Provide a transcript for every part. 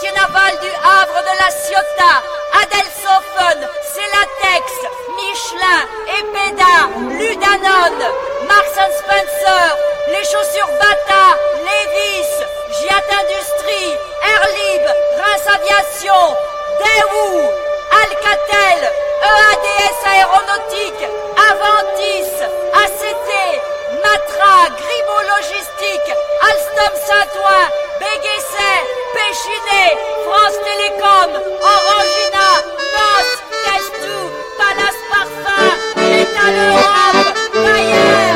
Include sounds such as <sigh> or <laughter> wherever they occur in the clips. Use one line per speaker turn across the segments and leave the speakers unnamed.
navals du Havre de la Ciotat, Adelsofen, Celatex, Michelin, Epeda, Ludanone, Marks Spencer, les chaussures Bata, Levis, Giat Industrie, Airlib, Reims Aviation, Daewoo, Alcatel, EADS Aéronautique, Aventis, ACT, Matra, Grimaud Logistique, Alstom Saint-Ouen, Béguesset, Péchinet, France Télécom, Orangina, NOS, Testou, Palace Parfum, Métal Europe, Bayer,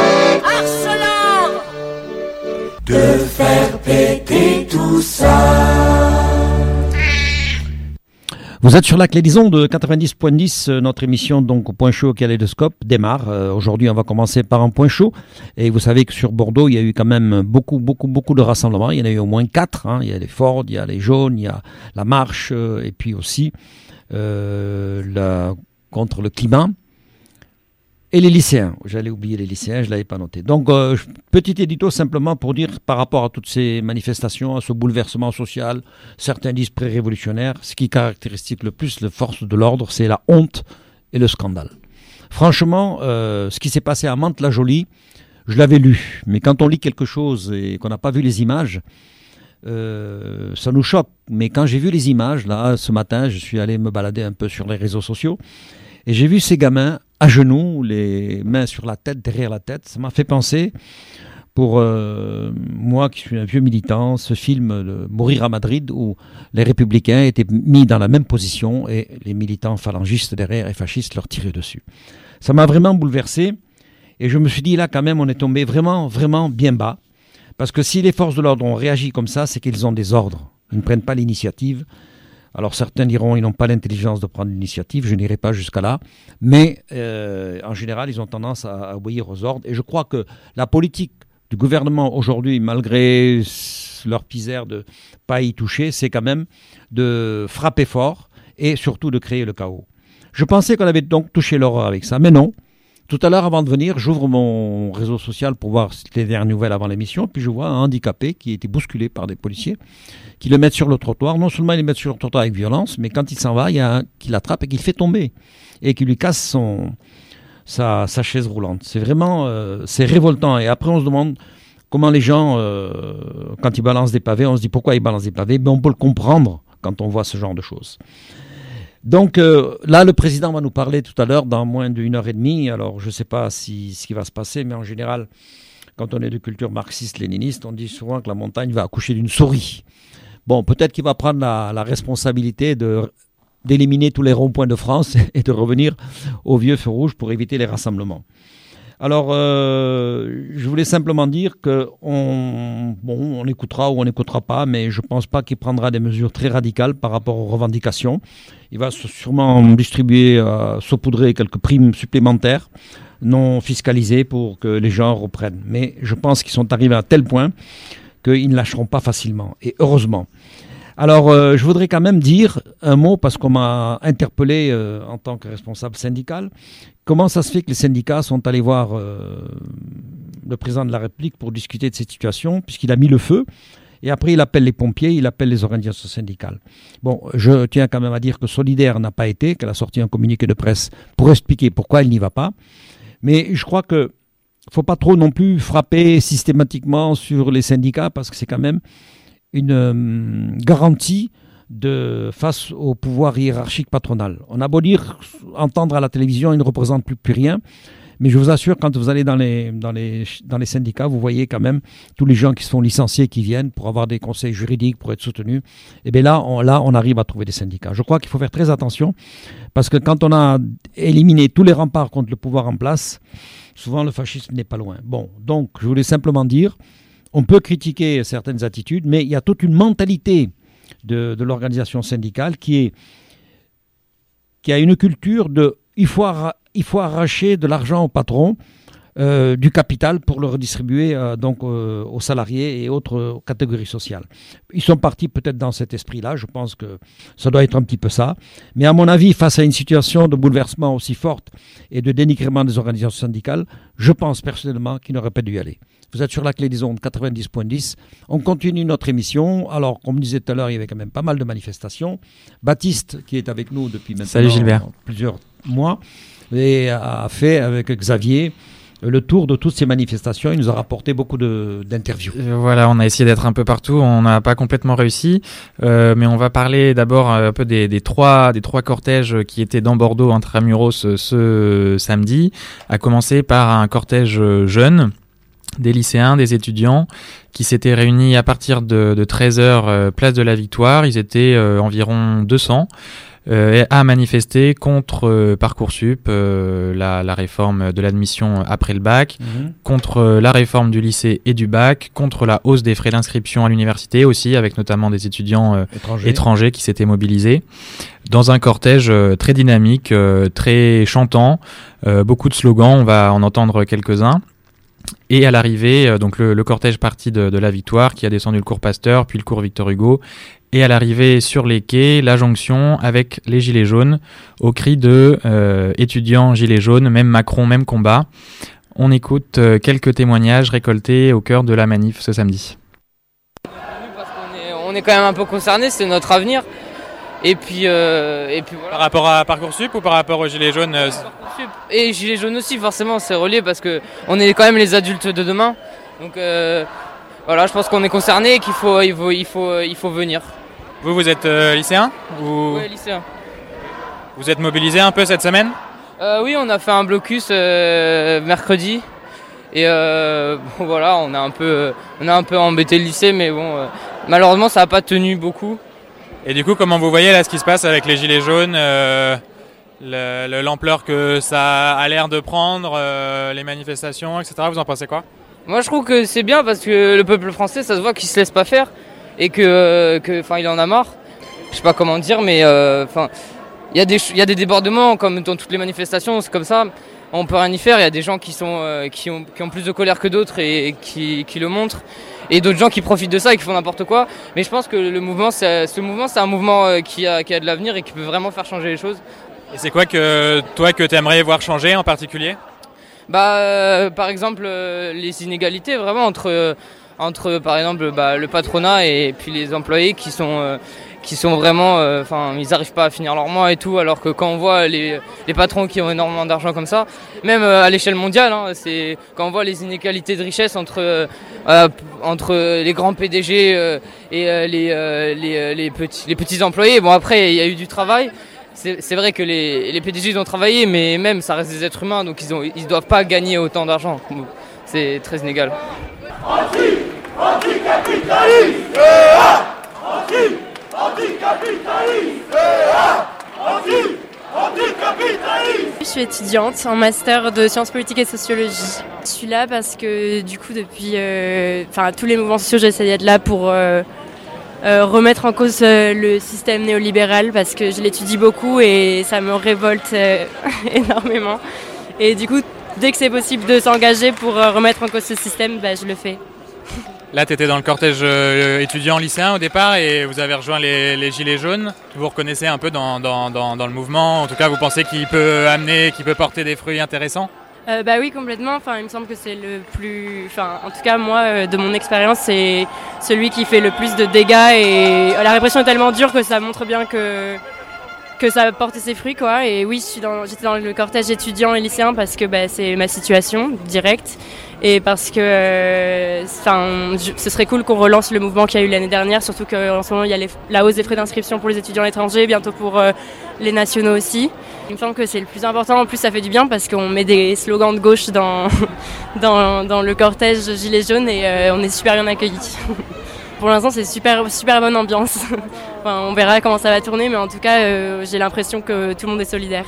Arcelor.
De faire péter tout ça.
Vous êtes sur la clé des ondes de 90.10, euh, notre émission donc au point chaud au démarre. Euh, Aujourd'hui, on va commencer par un point chaud. Et vous savez que sur Bordeaux, il y a eu quand même beaucoup, beaucoup, beaucoup de rassemblements. Il y en a eu au moins quatre. hein. Il y a les Ford, il y a les jaunes, il y a la marche, euh, et puis aussi euh, la, contre le climat. Et les lycéens. J'allais oublier les lycéens, je ne l'avais pas noté. Donc, euh, petit édito simplement pour dire par rapport à toutes ces manifestations, à ce bouleversement social, certains disent pré-révolutionnaire, ce qui caractérise le plus les forces de l'ordre, c'est la honte et le scandale. Franchement, euh, ce qui s'est passé à Mantes-la-Jolie, je l'avais lu, mais quand on lit quelque chose et qu'on n'a pas vu les images, euh, ça nous choque. Mais quand j'ai vu les images, là, ce matin, je suis allé me balader un peu sur les réseaux sociaux, et j'ai vu ces gamins à genoux, les mains sur la tête, derrière la tête. Ça m'a fait penser, pour euh, moi qui suis un vieux militant, ce film de Mourir à Madrid, où les républicains étaient mis dans la même position et les militants phalangistes derrière et fascistes leur tiraient dessus. Ça m'a vraiment bouleversé. Et je me suis dit, là, quand même, on est tombé vraiment, vraiment bien bas. Parce que si les forces de l'ordre ont réagi comme ça, c'est qu'ils ont des ordres. Ils ne prennent pas l'initiative. Alors certains diront ils n'ont pas l'intelligence de prendre l'initiative, je n'irai pas jusqu'à là, mais euh, en général ils ont tendance à, obéir aux ordres. Et je crois que la politique du gouvernement aujourd'hui, malgré leur pisère de pas y toucher, c'est quand même de frapper fort et surtout de créer le chaos. Je pensais qu'on avait donc touché l'horreur avec ça, mais non. Tout à l'heure, avant de venir, j'ouvre mon réseau social pour voir les dernières nouvelles avant l'émission, puis je vois un handicapé qui a été bousculé par des policiers, qui le mettent sur le trottoir. Non seulement ils le mettent sur le trottoir avec violence, mais quand il s'en va, il y a un qui l'attrape et qui le fait tomber, et qui lui casse son, sa, chaise roulante. C'est vraiment, euh, révoltant. Et après, on se demande comment les gens, euh, quand ils balancent des pavés, on se dit pourquoi ils balancent des pavés, mais on peut le comprendre quand on voit ce genre de choses. Donc euh, là, le président va nous parler tout à l'heure dans moins d'une heure et demie. Alors je ne sais pas si, ce qui va se passer, mais en général, quand on est de culture marxiste-léniniste, on dit souvent que la montagne va accoucher d'une souris. Bon, peut-être qu'il va prendre la, responsabilité d'éliminer tous les ronds-points de France <laughs> et de revenir au vieux feu rouge pour éviter les rassemblements. Alors, euh, je voulais simplement dire que on, bon, on écoutera ou on n'écoutera pas, mais je ne pense pas qu'il prendra des mesures très radicales par rapport aux revendications. Il va sûrement distribuer, euh, saupoudrer quelques primes supplémentaires non fiscalisées pour que les gens reprennent. Mais je pense qu'ils sont arrivés à tel point qu'ils ne lâcheront pas facilement. Et heureusement. Alors, euh, je voudrais quand même dire un mot, parce qu'on m'a interpellé euh, en tant que responsable syndical. Comment ça se fait que les syndicats sont allés voir euh, le président de la République pour discuter de cette situation, puisqu'il a mis le feu et après il appelle les pompiers, il appelle les organisations syndicales. Bon, je tiens quand même à dire que Solidaire n'a pas été, qu'elle a sorti un communiqué de presse pour expliquer pourquoi il n'y va pas. Mais je crois que faut pas trop non plus frapper systématiquement sur les syndicats, parce que c'est quand même une euh, garantie de, face au pouvoir hiérarchique patronal. On a beau dire, entendre à la télévision, ils ne représentent plus, plus rien. Mais je vous assure, quand vous allez dans les, dans, les, dans les syndicats, vous voyez quand même tous les gens qui se font licencier, qui viennent pour avoir des conseils juridiques, pour être soutenus. Et bien là là, on arrive à trouver des syndicats. Je crois qu'il faut faire très attention, parce que quand on a éliminé tous les remparts contre le pouvoir en place, souvent le fascisme n'est pas loin. Bon, donc je voulais simplement dire, on peut critiquer certaines attitudes, mais il y a toute une mentalité de, l'organisation syndicale qui est qui a une culture de il faut arracher de l'argent au patron euh, du capital pour le redistribuer euh, donc euh, aux salariés et autres catégories sociales. Ils sont partis peut-être dans cet esprit-là. Je pense que ça doit être un petit peu ça. Mais à mon avis, face à une situation de bouleversement aussi forte et de dénigrement des organisations syndicales, je pense personnellement qu'ils n'auraient pas dû y aller. Vous êtes sur la clé des ondes 90.10. On continue notre émission. Alors, comme je disais tout à l'heure, il y avait quand même pas mal de manifestations. Baptiste, qui est avec nous depuis maintenant plusieurs mois, et a fait avec Xavier le tour de toutes ces manifestations. Il nous a rapporté beaucoup d'interviews.
Euh, voilà, on a essayé d'être un peu partout. On n'a pas complètement réussi, euh, mais on va parler d'abord un peu des, trois, des trois cortèges qui étaient dans Bordeaux entre Amuros ce samedi, à commencer par un cortège jeune des lycéens, des étudiants qui s'étaient réunis à partir de, 13h euh, place de la Victoire. Ils étaient environ 200 euh, a manifesté contre euh, Parcoursup, euh, la, la, réforme de l'admission après le bac, mhm. contre la réforme du lycée et du bac, contre la hausse des frais d'inscription à l'université aussi, avec notamment des étudiants étrangers. qui s'étaient mobilisés, dans un cortège très dynamique, très chantant, beaucoup de slogans, on va en entendre quelques-uns. Et à l'arrivée, donc le, cortège parti de, la Victoire, qui a descendu le cours Pasteur, puis le cours Victor Hugo, et à l'arrivée sur les quais, la jonction avec les gilets jaunes, au cri de euh, étudiants gilets jaunes, même Macron, même combat. On écoute euh, quelques témoignages récoltés au cœur de la manif ce samedi.
on, est, quand même un peu concernés, c'est notre avenir. Et puis, euh, et puis
Par rapport à Parcoursup ou par rapport aux Gilets jaunes
Et Gilets jaunes aussi, forcément, c'est relié parce qu'on est quand même les adultes de demain. Donc voilà, je pense qu'on est concerné et qu'il faut, il faut, il faut, il faut venir.
Vous, vous êtes euh, lycéen
ou... Oui, lycéen.
Vous êtes mobilisé un peu cette semaine?
Euh, Oui, on a fait un blocus euh, mercredi. Et voilà, on a, un peu, on a un peu embêté le lycée, mais bon, malheureusement, ça n'a pas tenu beaucoup.
Et du coup, comment vous voyez là ce qui se passe avec les gilets jaunes l'ampleur que ça a l'air de prendre, les manifestations, etc. Vous en pensez quoi?
Moi je trouve que c'est bien parce que le peuple français, ça se voit qu'il se laisse pas faire et que, enfin, il en a marre. Je sais pas comment dire, mais euh, enfin, il y, a des, débordements comme dans toutes les manifestations, c'est comme ça. On peut rien y faire. Il y a des gens qui sont euh, qui, ont, qui ont plus de colère que d'autres et, qui, qui, le montrent, et d'autres gens qui profitent de ça et qui font n'importe quoi. Mais je pense que le mouvement, ce mouvement, c'est un mouvement euh, qui a, qui a de l'avenir et qui peut vraiment faire changer les choses.
Et c'est quoi que toi que tu aimerais voir changer en particulier?
Bah, euh, par exemple, euh, les inégalités vraiment entre, euh, entre par exemple, bah, le patronat et puis les employés qui sont, qui sont vraiment, enfin, ils n'arrivent pas à finir leur mois et tout, alors que quand on voit les, les patrons qui ont énormément d'argent comme ça, même à l'échelle mondiale, hein, c'est quand on voit les inégalités de richesse entre, entre les grands PDG et les, les, les, petits, les petits employés. Bon, après, il y a eu du travail c'est vrai que les, les PDG ont travaillé, mais même ça reste des êtres humains, donc ils ne ils doivent pas gagner autant d'argent. C'est très inégal. Anti
je suis étudiante en master de sciences politiques et sociologie. Je suis là parce que du coup depuis, euh, tous les mouvements sociaux j'essaie d'être là pour euh, euh, remettre en cause le système néolibéral parce que je l'étudie beaucoup et ça me révolte <laughs> énormément. Et du coup, dès que c'est possible de s'engager pour remettre en cause ce système, bah, je le fais.
Là, tu étais dans le cortège étudiant lycéen au départ et vous avez rejoint les, Gilets jaunes. Vous reconnaissez un peu dans, dans, dans le mouvement. En tout cas, vous pensez qu'il peut amener, qu'il peut porter des fruits intéressants?
Euh, bah oui, complètement. Enfin, il me semble que c'est le plus. Enfin, en tout cas, moi, euh, de mon expérience, c'est celui qui fait le plus de dégâts et la répression est tellement dure que ça montre bien que que ça porte ses fruits, quoi. Et oui, j'étais dans, le cortège étudiant et lycéen parce que bah, c'est ma situation directe et parce que euh, ce serait cool qu'on relance le mouvement qu'il y a eu l'année dernière, surtout qu'en ce moment il y a la hausse des frais d'inscription pour les étudiants étrangers, bientôt pour les nationaux aussi. Il me semble que c'est le plus important. En plus, ça fait du bien parce qu'on met des slogans de gauche dans, <laughs> le cortège Gilets jaunes et euh, on est super bien accueillis. <laughs> Pour l'instant, c'est super, super bonne ambiance. <laughs> on verra comment ça va tourner, mais en tout cas, euh, j'ai l'impression que tout le monde est solidaire.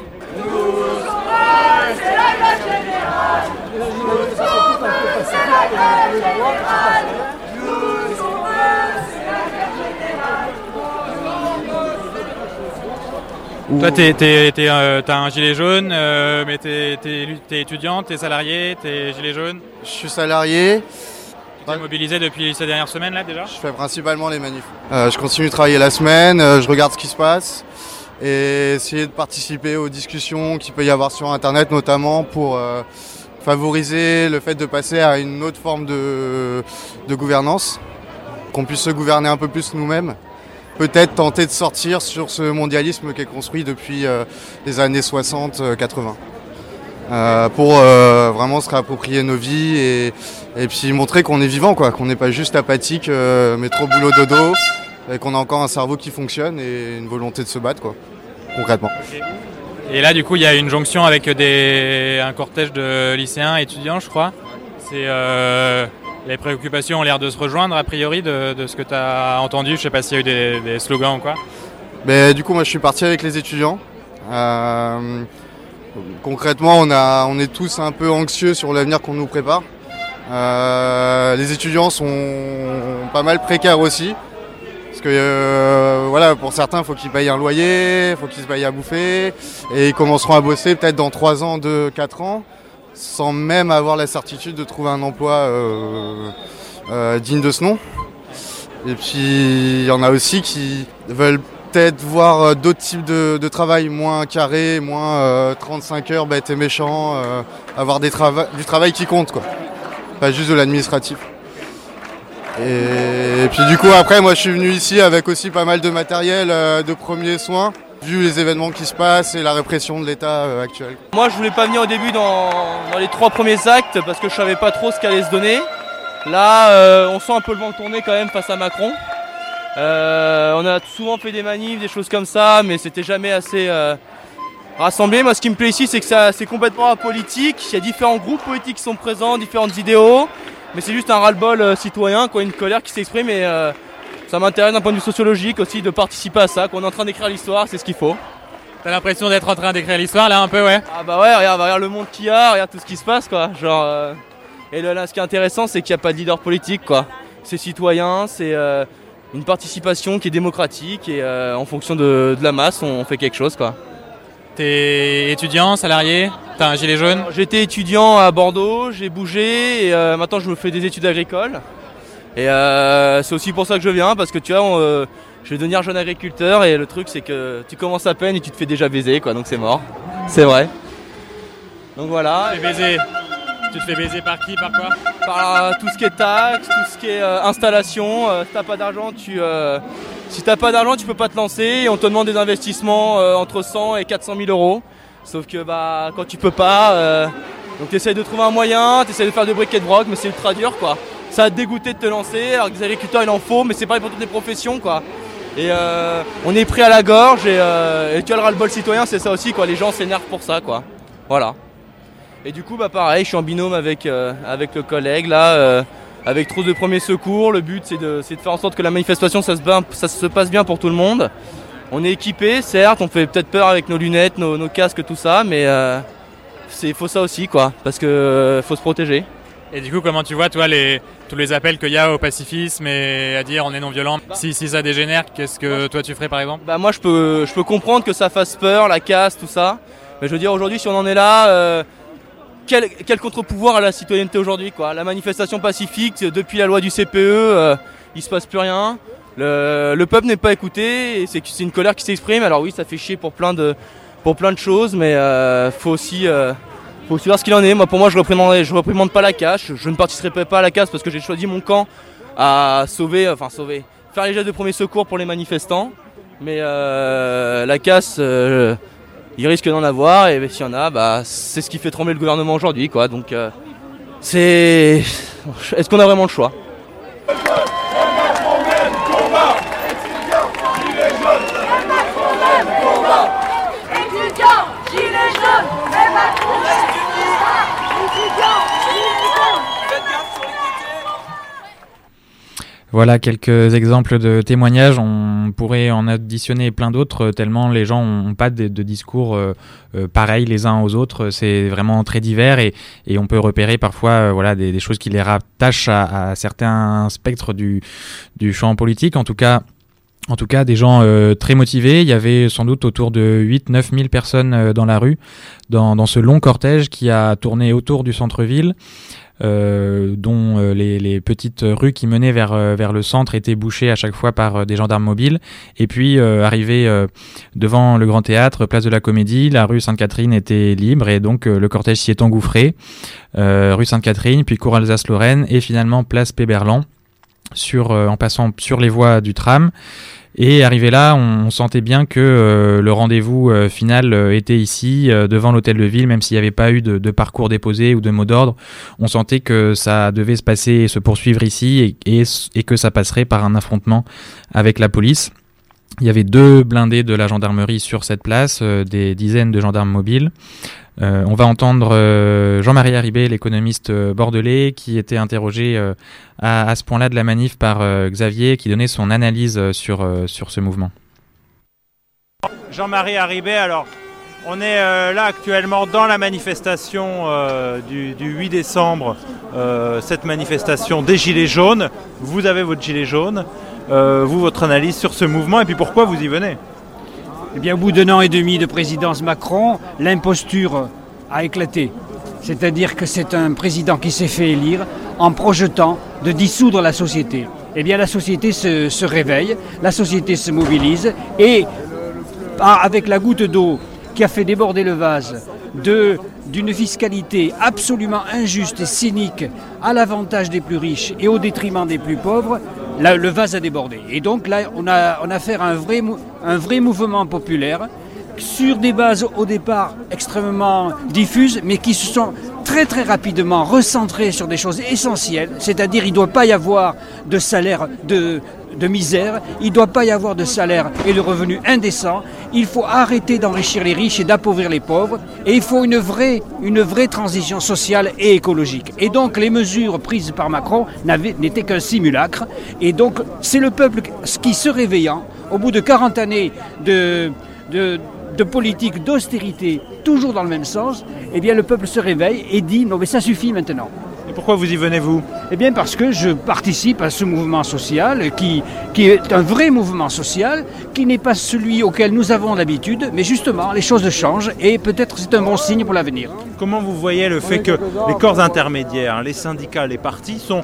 Toi, t'es, t'es, t'es, euh, t'as un gilet jaune, euh, mais t'es, t'es, t'es étudiant, t'es salarié, t'es gilet jaune.
Je suis salarié,
Tu t'es mobilisé depuis ces dernières semaines là déjà?
Je fais principalement les manifs. Euh, je continue de travailler la semaine, euh, je regarde ce qui se passe et essayer de participer aux discussions qu'il peut y avoir sur Internet notamment pour euh, favoriser le fait de passer à une autre forme de, de gouvernance, qu'on puisse se gouverner un peu plus nous-mêmes. Peut-être tenter de sortir sur ce mondialisme qui est construit depuis euh, les années 60-80. Euh, pour euh, vraiment se réapproprier nos vies et, et puis montrer qu'on est vivant, qu'on n'est pas juste apathique, euh, métro boulot dodo, et qu'on a encore un cerveau qui fonctionne et une volonté de se battre, quoi, concrètement.
Et là, du coup, il y a une jonction avec des, un cortège de lycéens, étudiants, je crois. C'est, euh, les préoccupations ont l'air de se rejoindre, a priori, de, ce que tu as entendu. Je sais pas s'il y a eu des, des slogans ou quoi.
Mais du coup, moi, je suis parti avec les étudiants. Euh, concrètement, on, a, on est tous un peu anxieux sur l'avenir qu'on nous prépare. Euh, les étudiants sont pas mal précaires aussi. Parce que euh, voilà, pour certains, il faut qu'ils payent un loyer, il faut qu'ils se payent à bouffer. Et ils commenceront à bosser peut-être dans 3 ans, 2, 4 ans, sans même avoir la certitude de trouver un emploi euh, euh, digne de ce nom. Et puis, il y en a aussi qui veulent peut-être voir d'autres types de, travail, moins carré, moins euh, 35 heures bête et méchant, avoir du travail qui compte, quoi. Pas juste de l'administratif. Et, puis du coup après moi je suis venu ici avec aussi pas mal de matériel euh, de premiers soins, vu les événements qui se passent et la répression de l'État euh, actuel.
Moi, je voulais pas venir au début dans, les trois premiers actes parce que je savais pas trop ce qu'allait se donner. Là, euh, on sent un peu le vent tourner quand même face à Macron. On a souvent fait des manifs, des choses comme ça, mais c'était jamais assez rassemblé. Moi, ce qui me plaît ici, c'est que c'est complètement apolitique. Il y a différents groupes politiques qui sont présents, différentes idéaux, mais c'est juste un ras-le-bol euh, citoyen, quoi, une colère qui s'exprime et euh, ça m'intéresse d'un point de vue sociologique aussi de participer à ça. Qu'on est en train d'écrire l'histoire, c'est ce qu'il faut.
T'as l'impression d'être en train d'écrire l'histoire là un peu, ouais?
Ah bah ouais, regarde, regarde le monde qu'il y a, regarde tout ce qui se passe quoi. Genre, euh, et là, là, ce qui est intéressant, c'est qu'il n'y a pas de leader politique quoi. C'est citoyen, c'est euh, une participation qui est démocratique et euh, en fonction de, de la masse, on fait quelque chose quoi.
T'es étudiant, salarié, t'as un gilet jaune?
J'étais étudiant à Bordeaux, j'ai bougé et euh, maintenant je me fais des études agricoles. Et euh, c'est aussi pour ça que je viens parce que tu vois, on, euh, je vais devenir jeune agriculteur et le truc c'est que tu commences à peine et tu te fais déjà baiser quoi, donc c'est mort. C'est vrai. Donc voilà.
Fais baiser. Tu te fais baiser par qui, par quoi
par tout ce qui est taxes, tout ce qui est euh, installation. Euh, si t'as pas d'argent, tu euh, si t'as pas d'argent, tu peux pas te lancer. Et on te demande des investissements euh, entre 100 et 400 000 euros. Sauf que bah quand tu peux pas, euh, donc t'essayes de trouver un moyen, t'essayes de faire de briquet de broc, mais c'est ultra dur quoi. Ça a dégoûté de te lancer. Alors que des agriculteurs il en faut, mais c'est pareil pour toutes les professions quoi. Et euh, on est pris à la gorge et, euh, et tu as le ras-le-bol citoyen, c'est ça aussi quoi. Les gens s'énervent pour ça quoi. Voilà. Et du coup, bah pareil, je suis en binôme avec, euh, avec le collègue là, euh, avec trousse de premier secours. Le but, c'est de, c'est de faire en sorte que la manifestation, ça se, ça se passe bien pour tout le monde. On est équipé, certes, on fait peut-être peur avec nos lunettes, nos, nos casques, tout ça, mais euh, c'est faut ça aussi, quoi, parce que euh, faut se protéger.
Et du coup, comment tu vois, toi, les, tous les appels qu'il y a au pacifisme et à dire on est non violent si, si ça dégénère, qu'est-ce que toi tu ferais par exemple?
Bah moi, je peux, je peux comprendre que ça fasse peur, la casse, tout ça. Mais je veux dire, aujourd'hui, si on en est là, euh, quel, contre-pouvoir à la citoyenneté aujourd'hui quoi La manifestation pacifique, depuis la loi du CPE, euh, il se passe plus rien. Le, le peuple n'est pas écouté, c'est une colère qui s'exprime. Alors oui, ça fait chier pour plein de, pour plein de choses, mais euh, faut aussi, euh, faut voir ce qu'il en est. Moi, pour moi, je reprimande, je reprimande pas la casse. Je ne participerai pas à la casse parce que j'ai choisi mon camp à sauver, enfin sauver, faire les gestes de premier secours pour les manifestants. Mais euh, la casse, euh, il risque d'en avoir, et s'il y en a, bah, c'est ce qui fait trembler le gouvernement aujourd'hui. Donc, euh, c'est. Est-ce qu'on a vraiment le choix
Étudiants, gilets jaunes, et Macron, étudiants, gilets jaunes.
Voilà quelques exemples de témoignages. On pourrait en additionner plein d'autres, euh, tellement les gens n'ont pas de, discours euh, euh, pareils les uns aux autres. C'est vraiment très divers et, et on peut repérer parfois voilà, des, choses qui les rattachent à, certains spectres du, du champ politique. En tout cas, en tout cas, des gens très motivés. Il y avait sans doute autour de 8-9 000 personnes dans la rue, dans, dans, ce long cortège qui a tourné autour du centre-ville, dont euh, les, les, petites rues qui menaient vers, vers le centre étaient bouchées à chaque fois par des gendarmes mobiles. Et puis, arrivé devant le Grand Théâtre, place de la Comédie, la rue Sainte-Catherine était libre et donc le cortège s'y est engouffré. rue Sainte-Catherine, puis cour Alsace-Lorraine et finalement place Péberlan. Sur, en passant sur les voies du tram et arrivé là, on, sentait bien que euh, le rendez-vous euh, final euh, était ici, devant l'hôtel de ville, même s'il n'y avait pas eu de, parcours déposé ou de mot d'ordre. On sentait que ça devait se passer et se poursuivre ici et, et que ça passerait par un affrontement avec la police. Il y avait deux blindés de la gendarmerie sur cette place, des dizaines de gendarmes mobiles. Euh, on va entendre euh, Jean-Marie Haribé, l'économiste euh, bordelais, qui était interrogé à, ce point-là de la manif par Xavier, qui donnait son analyse sur, ce mouvement.
Jean-Marie Haribé, alors on est là actuellement dans la manifestation du, 8 décembre, cette manifestation des Gilets jaunes. Vous avez votre gilet jaune, vous votre analyse sur ce mouvement et puis pourquoi vous y venez?
Eh bien, au bout d'un an et demi de présidence Macron, l'imposture a éclaté. C'est-à-dire que c'est un président qui s'est fait élire en projetant de dissoudre la société. Eh bien, la société se, réveille, la société se mobilise et avec la goutte d'eau qui a fait déborder le vase d'une fiscalité absolument injuste et cynique à l'avantage des plus riches et au détriment des plus pauvres, le vase a débordé. Et donc là, on a, on a affaire à un vrai, un vrai mouvement populaire sur des bases au départ extrêmement diffuses, mais qui se sont très très rapidement recentrées sur des choses essentielles, c'est-à-dire il ne doit pas y avoir de salaire de, misère, il ne doit pas y avoir de salaire et de revenus indécents, il faut arrêter d'enrichir les riches et d'appauvrir les pauvres, et il faut une vraie, transition sociale et écologique. Et donc les mesures prises par Macron n'étaient qu'un simulacre, et donc c'est le peuple qui se réveillant, au bout de 40 années de, de politique d'austérité, toujours dans le même sens, eh bien le peuple se réveille et dit non mais ça suffit maintenant.
Et pourquoi vous y venez vous?
Eh bien parce que je participe à ce mouvement social qui, qui est un vrai mouvement social, qui n'est pas celui auquel nous avons l'habitude, mais justement les choses changent et peut-être c'est un bon signe pour l'avenir.
Comment vous voyez le fait que les corps intermédiaires, les syndicats, les partis sont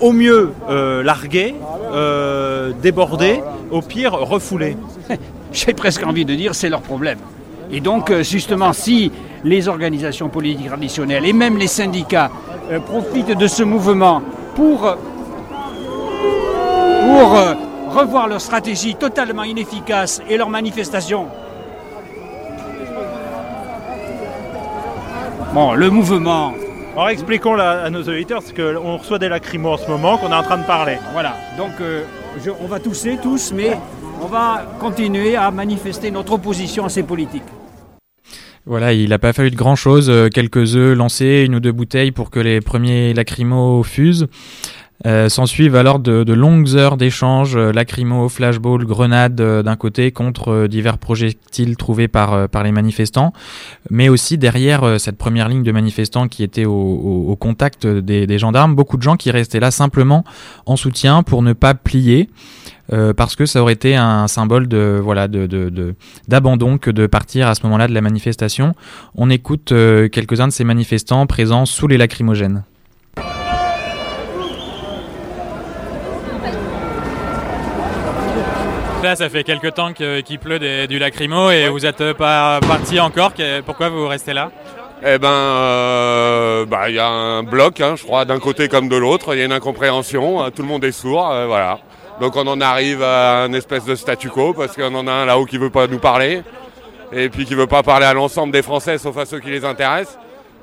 au mieux euh, largués, euh, débordés, au pire refoulés? <laughs>
J'ai presque envie de dire c'est leur problème. Et donc, euh, justement, si les organisations politiques traditionnelles et même les syndicats euh, profitent de ce mouvement pour, pour euh, revoir leur stratégie totalement inefficace et leur manifestation. Bon, le mouvement.
Alors expliquons à nos auditeurs, qu'on reçoit des lacrymos en ce moment, qu'on est en train de parler.
Voilà, donc on va tousser tous, mais on va continuer à manifester notre opposition à ces politiques.
Voilà, il n'a pas fallu de grand-chose, euh, quelques œufs lancés, une ou deux bouteilles pour que les premiers lacrymos fusent. Euh, S'ensuivent alors de, longues heures d'échanges, euh, lacrymos, flashballs, grenades euh, d'un côté contre divers projectiles trouvés par, les manifestants, mais aussi derrière cette première ligne de manifestants qui étaient au, contact des, gendarmes, beaucoup de gens qui restaient là simplement en soutien pour ne pas plier. Euh, parce que ça aurait été un symbole de voilà de d'abandon que de partir à ce moment-là de la manifestation. On écoute euh, quelques-uns de ces manifestants présents sous les lacrymogènes.
Ça fait quelques temps qu'il pleut du lacrymo et vous n'êtes pas parti encore. Pourquoi vous restez là?
Eh ben, euh, bah, il y a un bloc, hein, je crois, d'un côté comme de l'autre. Il y a une incompréhension. Tout le monde est sourd, voilà. Donc on en arrive à un espèce de statu quo parce qu'on en a un là-haut qui veut pas nous parler et puis qui veut pas parler à l'ensemble des Français sauf à ceux qui les intéressent.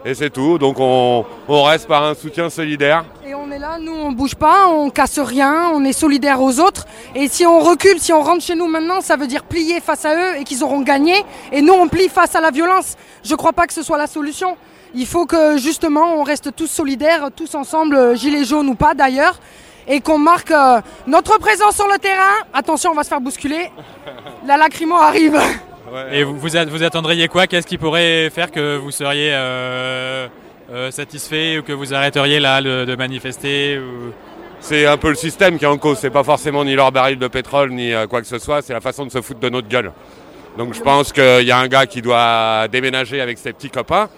Et c'est tout. Donc on, reste par un soutien solidaire.
Et on est là, nous on bouge pas, on casse rien, on est solidaire aux autres. Et si on recule, si on rentre chez nous maintenant, ça veut dire plier face à eux et qu'ils auront gagné. Et nous on plie face à la violence. Je crois pas que ce soit la solution. Il faut que justement on reste tous solidaires, tous ensemble, gilets jaunes ou pas d'ailleurs et qu'on marque euh, notre présence sur le terrain. Attention, on va se faire bousculer. La lacrymo arrive. <laughs>
Et vous, vous, attendriez quoi? Qu'est-ce qui pourrait faire que vous seriez euh, euh, satisfait ou que vous arrêteriez là de, manifester
c'est un peu le système qui est en cause. C'est pas forcément ni leur baril de pétrole ni euh, quoi que ce soit, c'est la façon de se foutre de notre gueule. Donc je pense qu'il y a un gars qui doit déménager avec ses petits copains,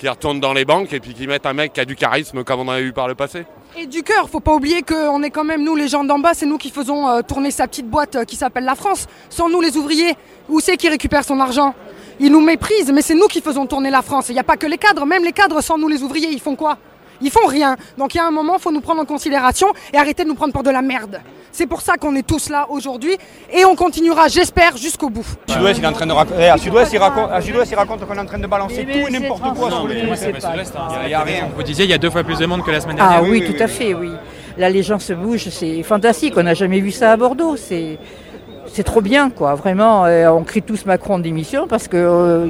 qui retourne dans les banques et puis qui mette un mec qui a du charisme comme on en a eu par le passé.
Et du cœur, faut pas oublier qu'on est quand même nous les gens d'en bas, c'est nous qui faisons euh, tourner sa petite boîte euh, qui s'appelle la France. Sans nous les ouvriers, où c'est qui récupère son argent? Ils nous méprisent, mais c'est nous qui faisons tourner la France. Il n'y a pas que les cadres, même les cadres sans nous les ouvriers, ils font quoi? Ils font rien. Donc il y a un moment, il faut nous prendre en considération et arrêter de nous prendre pour de la merde. C'est pour ça qu'on est tous là aujourd'hui et on continuera, j'espère, jusqu'au bout.
Sud-Ouest, il est en train de raconter. À Sud-Ouest, il raconte, qu'on est en train de balancer tout et n'importe quoi sur les.
Il n'y a rien. Vous disiez, il y a deux fois plus de monde que la semaine dernière.
Ah oui, tout à fait, oui. Là, les gens se bougent, c'est fantastique. On n'a jamais vu ça à Bordeaux. C'est. C'est trop bien, quoi. Vraiment, euh, on crie tous Macron en démission parce qu'il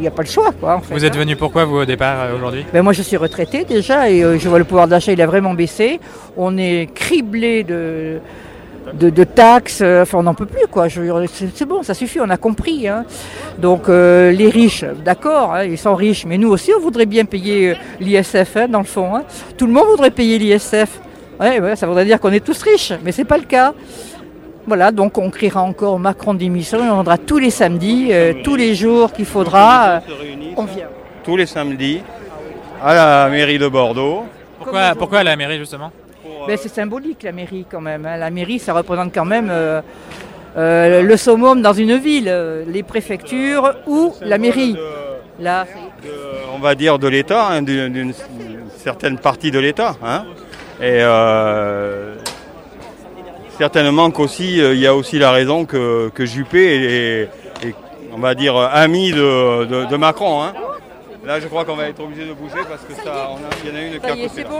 n'y a pas le choix, quoi. en fait,
Vous êtes
hein.
venu pourquoi, vous, au départ, euh, aujourd'hui?
Ben moi, je suis retraité déjà et euh, je vois le pouvoir d'achat, il a vraiment baissé. On est criblé de, de, de taxes. euh, Enfin, on n'en peut plus, quoi. C'est bon, ça suffit, on a compris. hein. Donc, euh, les riches, d'accord, hein, ils sont riches, mais nous aussi, on voudrait bien payer euh, l'ISF, hein, dans le fond. hein. Tout le monde voudrait payer l'ISF. Ouais, ouais, ça voudrait dire qu'on est tous riches, mais c'est pas le cas. Voilà, donc on criera encore Macron démission et on viendra tous les samedis, euh, tous les jours qu'il faudra. euh, on vient.
Tous les samedis à la mairie de Bordeaux.
Pourquoi, pourquoi à la mairie, justement
Ben, c'est symbolique la mairie quand même. hein. La mairie, ça représente quand même euh, euh, le summum dans une ville, euh, les préfectures ou la mairie. Là,
on va dire de l'État, hein, d'une d'une certaine partie de l'État. hein. Et euh, certainement qu'aussi, euh, il y a aussi la raison que, que Juppé est, est, on va dire, ami de, de- de Macron. hein. Là, je crois qu'on va être obligé de bouger parce que ça, on a- il y en a une qui là.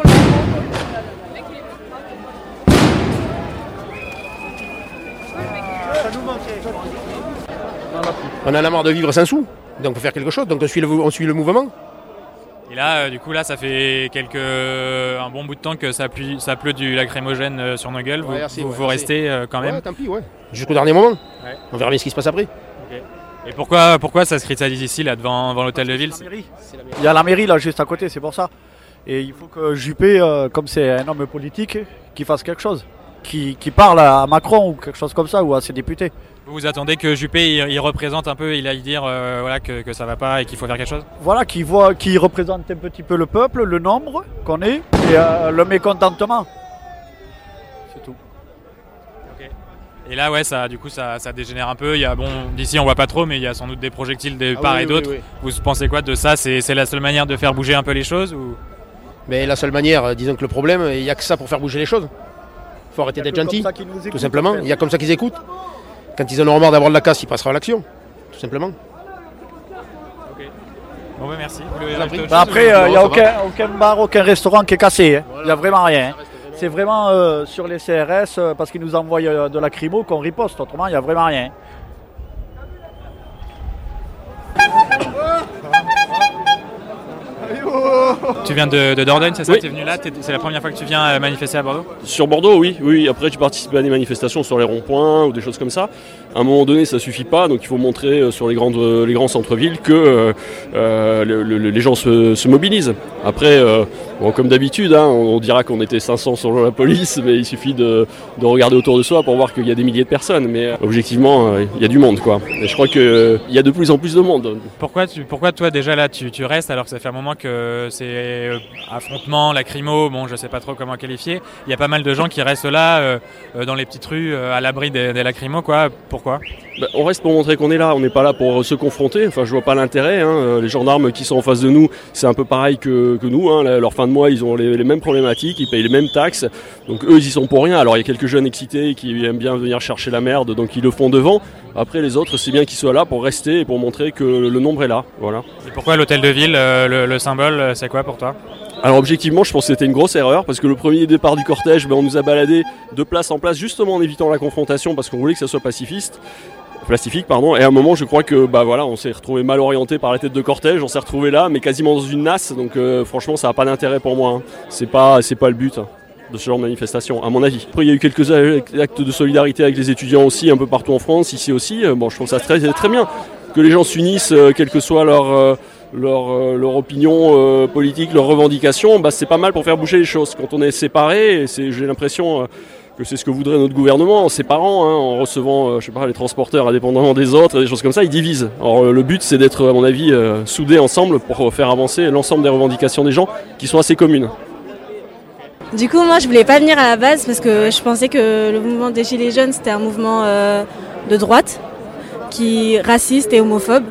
On a marre de vivre sans sous, donc il faut faire quelque chose, donc on suit le, on suit le mouvement.
Et là, euh, du coup, là, ça fait quelques, un bon bout de temps que ça, pleut, ça pleut du lacrymogène euh, sur nos gueules. Vous,
Ouais, assez,
vous,
ouais,
vous
assez.
restez euh, quand même
Ouais, tant pis, ouais. Jusqu'au dernier moment.
Ouais.
On verra bien ce qui se passe après.
Et pourquoi, pourquoi ça se cristallise ici, là, devant, devant l'hôtel de ville?
Il y a la mairie là juste à côté, c'est pour ça. Et il faut que Juppé, euh, comme c'est un homme politique, qu'il fasse quelque chose. Qui, qui parle à Macron ou quelque chose comme ça, ou à ses députés.
Vous vous attendez que Juppé, il, il représente un peu, il aille dire euh, voilà, que, que ça va pas et qu'il faut faire quelque chose?
Voilà, qui voit, qui représente un petit peu le peuple, le nombre qu'on est, et euh, le mécontentement. C'est tout.
Et là, ouais, ça, du coup, ça, ça dégénère un peu. Il y a, bon, d'ici, on voit pas trop, mais il y a sans doute des projectiles de
Ah
part
oui,
et d'autre.
oui.
Vous pensez quoi de ça? C'est c'est la seule manière de faire bouger un peu les choses ou?
Mais la seule manière, euh, disons que le problème, il n'y a que ça pour faire bouger les choses. Il faut arrêter d'être gentil, tout simplement. Il y a comme ça qu'ils écoutent. Quand ils en auront marre d'avoir de la casse, ils passeront à l'action, tout simplement.
Bon, bah, merci.
Bah après,
ou-
il n'y a aucun, aucun bar, aucun restaurant qui est cassé. Il n'y a vraiment rien. C'est vraiment euh, sur les CRS, euh, parce qu'ils nous envoient euh, de la crimo, qu'on riposte. Autrement, il n'y a vraiment rien.
Tu viens de, de Dordogne, c'est ça
Oui.
Tu es venu là C'est la première fois que tu viens euh, manifester à Bordeaux
Sur Bordeaux, oui, oui. Après, tu participes à des manifestations sur les ronds-points ou des choses comme ça. À un moment donné, ça suffit pas, donc il faut montrer euh, sur les, grandes, euh, les grands centres-villes que euh, le- le- les gens se, se mobilisent. Après, euh, bon, comme d'habitude, hein, on, on dira qu'on était 500 sur la police, mais il suffit de, de regarder autour de soi pour voir qu'il y a des milliers de personnes. Mais objectivement, euh, il y a du monde, quoi. Et je crois qu'il y a de plus en plus de monde.
Pourquoi, tu, pourquoi toi déjà là tu, tu restes alors que ça fait un moment que c'est euh, affrontement, lacrymo, bon je sais pas trop comment qualifier. Il y a pas mal de gens qui restent là euh, euh, dans les petites rues à l'abri des, des quoi. Pourquoi?
Bah, on reste pour montrer qu'on est là, on n'est pas là pour se confronter. Enfin, je vois pas l'intérêt. hein. Les gendarmes qui sont en face de nous, c'est un peu pareil que, que nous. hein. Leur fin de mois, ils ont les, les mêmes problématiques, ils payent les mêmes taxes. Donc eux, ils y sont pour rien. Alors il y a quelques jeunes excités qui aiment bien venir chercher la merde, donc ils le font devant. Après, les autres, c'est bien qu'ils soient là pour rester et pour montrer que le nombre est là. Voilà.
Et pourquoi l'hôtel de ville, euh, le, le symbole, euh, c'est quoi pour toi?
Alors objectivement, je pense que c'était une grosse erreur parce que le premier départ du cortège, ben, on nous a baladé de place en place justement en évitant la confrontation parce qu'on voulait que ça soit pacifiste. Pacifique, pardon. Et à un moment, je crois que bah voilà, on s'est retrouvé mal orienté par la tête de cortège. On s'est retrouvé là, mais quasiment dans une nasse. Donc euh, franchement, ça n'a pas d'intérêt pour moi. hein. C'est pas, c'est pas le but. De ce genre de manifestation, à mon avis. Après, il y a eu quelques actes de solidarité avec les étudiants aussi, un peu partout en France, ici aussi. Euh, Bon, je trouve ça très, très bien que les gens s'unissent, euh, quelle que soit leur, euh, opinion politique, leurs revendications, bah, c'est pas mal pour faire bouger les choses. Quand on est séparé, et c'est- j'ai l'impression que c'est ce que voudrait notre gouvernement en séparant, hein, en recevant je sais pas, les transporteurs indépendamment des autres, des choses comme ça, ils divisent. Alors euh, le but c'est d'être à mon avis soudés ensemble pour faire avancer l'ensemble des revendications des gens qui sont assez communes.
Du coup, moi, je voulais pas venir à la base parce que je pensais que le mouvement des Gilets jaunes, c'était un mouvement euh, de droite, qui raciste et homophobe.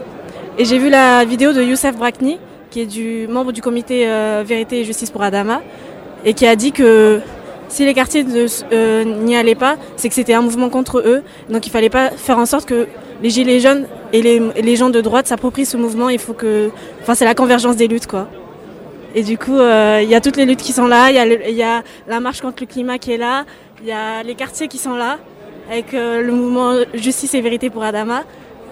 Et j'ai vu la vidéo de Youssef Brakni, qui est du membre du comité euh, Vérité et Justice pour Adama, et qui a dit que si les quartiers euh, n'y allaient pas, c'est que c'était un mouvement contre eux. Donc il fallait pas faire en sorte que les Gilets jaunes et les, les gens de droite s'approprient ce mouvement. Il faut que, enfin, c'est la convergence des luttes, quoi. Et du coup, euh, il y a toutes les luttes qui sont là, il y, a y la marche contre le climat qui est là, il y a les quartiers qui sont là, avec euh, le mouvement Justice et Vérité pour Adama.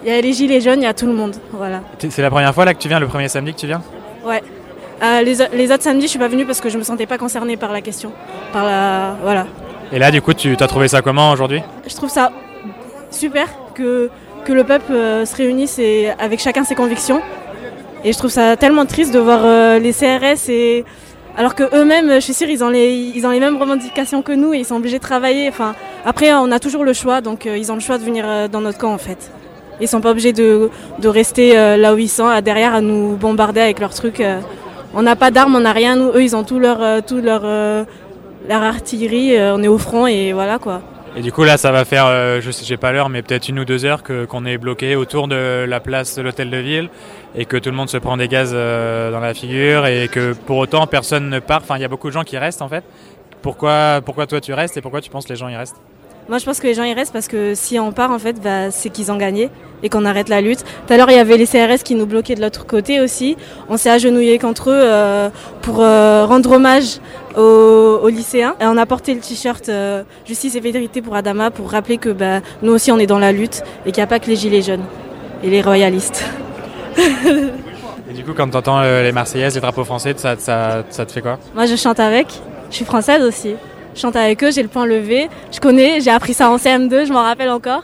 Il y a les gilets jaunes, il y a tout le monde. Voilà.
C'est la première fois là que tu viens, le premier samedi que tu viens?
Ouais. Euh, les, autres samedis, je suis pas venue parce que je me sentais pas concernée par la question. Par la, voilà.
Et là, du coup, tu as trouvé ça comment aujourd'hui?
Je trouve ça super que, que le peuple se réunisse et, avec chacun ses convictions. Et je trouve ça tellement triste de voir euh, les CRS et alors que eux-mêmes, je suis sûre, ils ont les ils ont les mêmes revendications que nous et ils sont obligés de travailler. Enfin, après, on a toujours le choix, donc euh, ils ont le choix de venir euh, dans notre camp en fait. Ils sont pas obligés de, de rester là où ils sont, derrière à nous bombarder avec leurs trucs. On n'a pas d'armes, on n'a rien. Nous, eux, ils ont tout leur tout leur leur artillerie. on est au front et voilà quoi.
Et du coup, là, ça va faire, je sais, j'ai pas l'heure, mais peut-être une ou deux heures qu'on est bloqué autour de la place de l'hôtel de ville et que tout le monde se prend des gaz euh, dans la figure et que pour autant personne ne part. Enfin, il y a beaucoup de gens qui restent en fait. Pourquoi, pourquoi toi tu restes et pourquoi tu penses que les gens y restent?
Moi, je pense que les gens y restent parce que si on part, en fait, bah, c'est qu'ils ont gagné et qu'on arrête la lutte. Tout à l'heure, il y avait les CRS qui nous bloquaient de l'autre côté aussi. On s'est agenouillés contre eux euh, pour euh, rendre hommage aux, lycéens. Et on a porté le t-shirt Justice et vérité pour Adama pour rappeler que bah, nous aussi, on est dans la lutte et qu'il n'y a pas que les gilets jaunes et les royalistes.
Et du coup, quand tu entends les Marseillaises, les drapeaux français, ça, ça, ça te fait quoi?
Moi, je chante avec. Je suis française aussi. Je chante avec eux, j'ai le point levé. Je connais, j'ai appris ça en CM2, je m'en rappelle encore.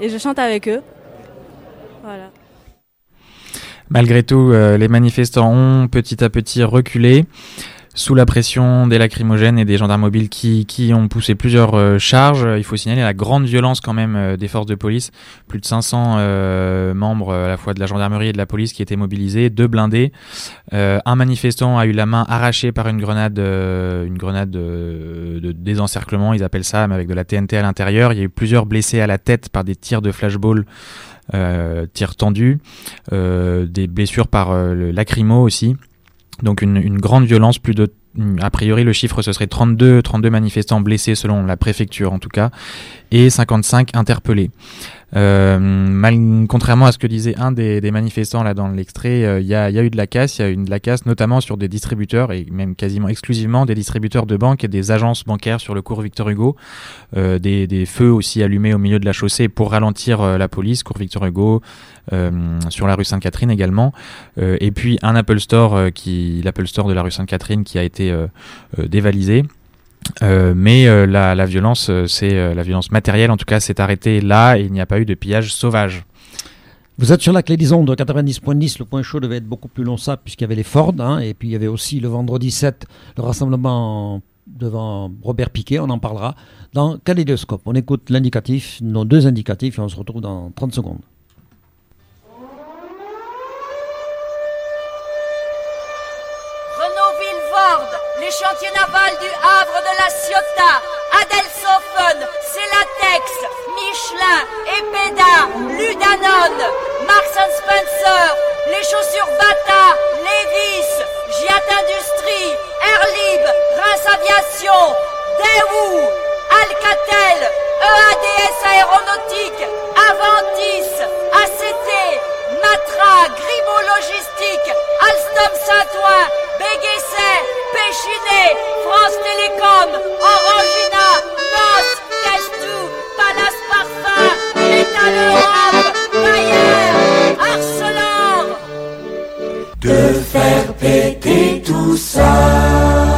Et je chante avec eux. Voilà.
Malgré tout, euh, les manifestants ont petit à petit reculé sous la pression des lacrymogènes et des gendarmes mobiles qui, ont poussé plusieurs euh, charges. Il faut signaler la grande violence quand même euh, des forces de police. Plus de 500 euh, membres à la fois de la gendarmerie et de la police qui étaient mobilisés, deux blindés. Un manifestant a eu la main arrachée par une grenade, une grenade de, désencerclement, ils appellent ça, mais avec de la TNT à l'intérieur. Il y a eu plusieurs blessés à la tête par des tirs de flashball tirs tendus, des blessures par le lacrymo aussi. Donc une, grande violence, plus de a priori le chiffre ce serait 32 32 manifestants blessés selon la préfecture en tout cas et 55 interpellés. Euh, mal, contrairement à ce que disait un des, manifestants là dans l'extrait, euh, il y, a, eu de la casse, il y a eu de la casse notamment sur des distributeurs et même quasiment exclusivement des distributeurs de banques et des agences bancaires sur le cours Victor Hugo, euh, des, des feux aussi allumés au milieu de la chaussée pour ralentir la police, cours Victor Hugo, sur la rue Sainte-Catherine également, et puis un Apple Store qui, l'Apple Store de la rue Sainte-Catherine qui a été dévalisé. Euh, mais euh, la, violence, euh, c'est la violence matérielle en tout cas, s'est arrêtée là et il n'y a pas eu de pillage sauvage.
Vous êtes sur la clé des ondes 90.10. Le point chaud devait être beaucoup plus long ça, puisqu'il y avait les Ford. hein, et puis il y avait aussi le vendredi 7, le rassemblement devant Robert Piquet. On en parlera dans Kaléidoscope. On écoute l'indicatif, nos deux indicatifs, et on se retrouve dans 30 secondes.
naval du Havre de la Ciotat, Adelshofen, Celatex, Michelin, Epeda, Ludanone, Marks Spencer, les chaussures Bata, Levis, Giat Industrie, Airlib, Reims Aviation, Daewoo, Alcatel, EADS Aéronautique, Aventis, ACT, Matra, Grimaud Logistique, Alstom Saint-Ouen, Béguesset, Péchiné, France Télécom, Orangina, Noce, Castou, Palace Parfum, Métal Europe, Bayer, Arcelor. De faire péter tout ça.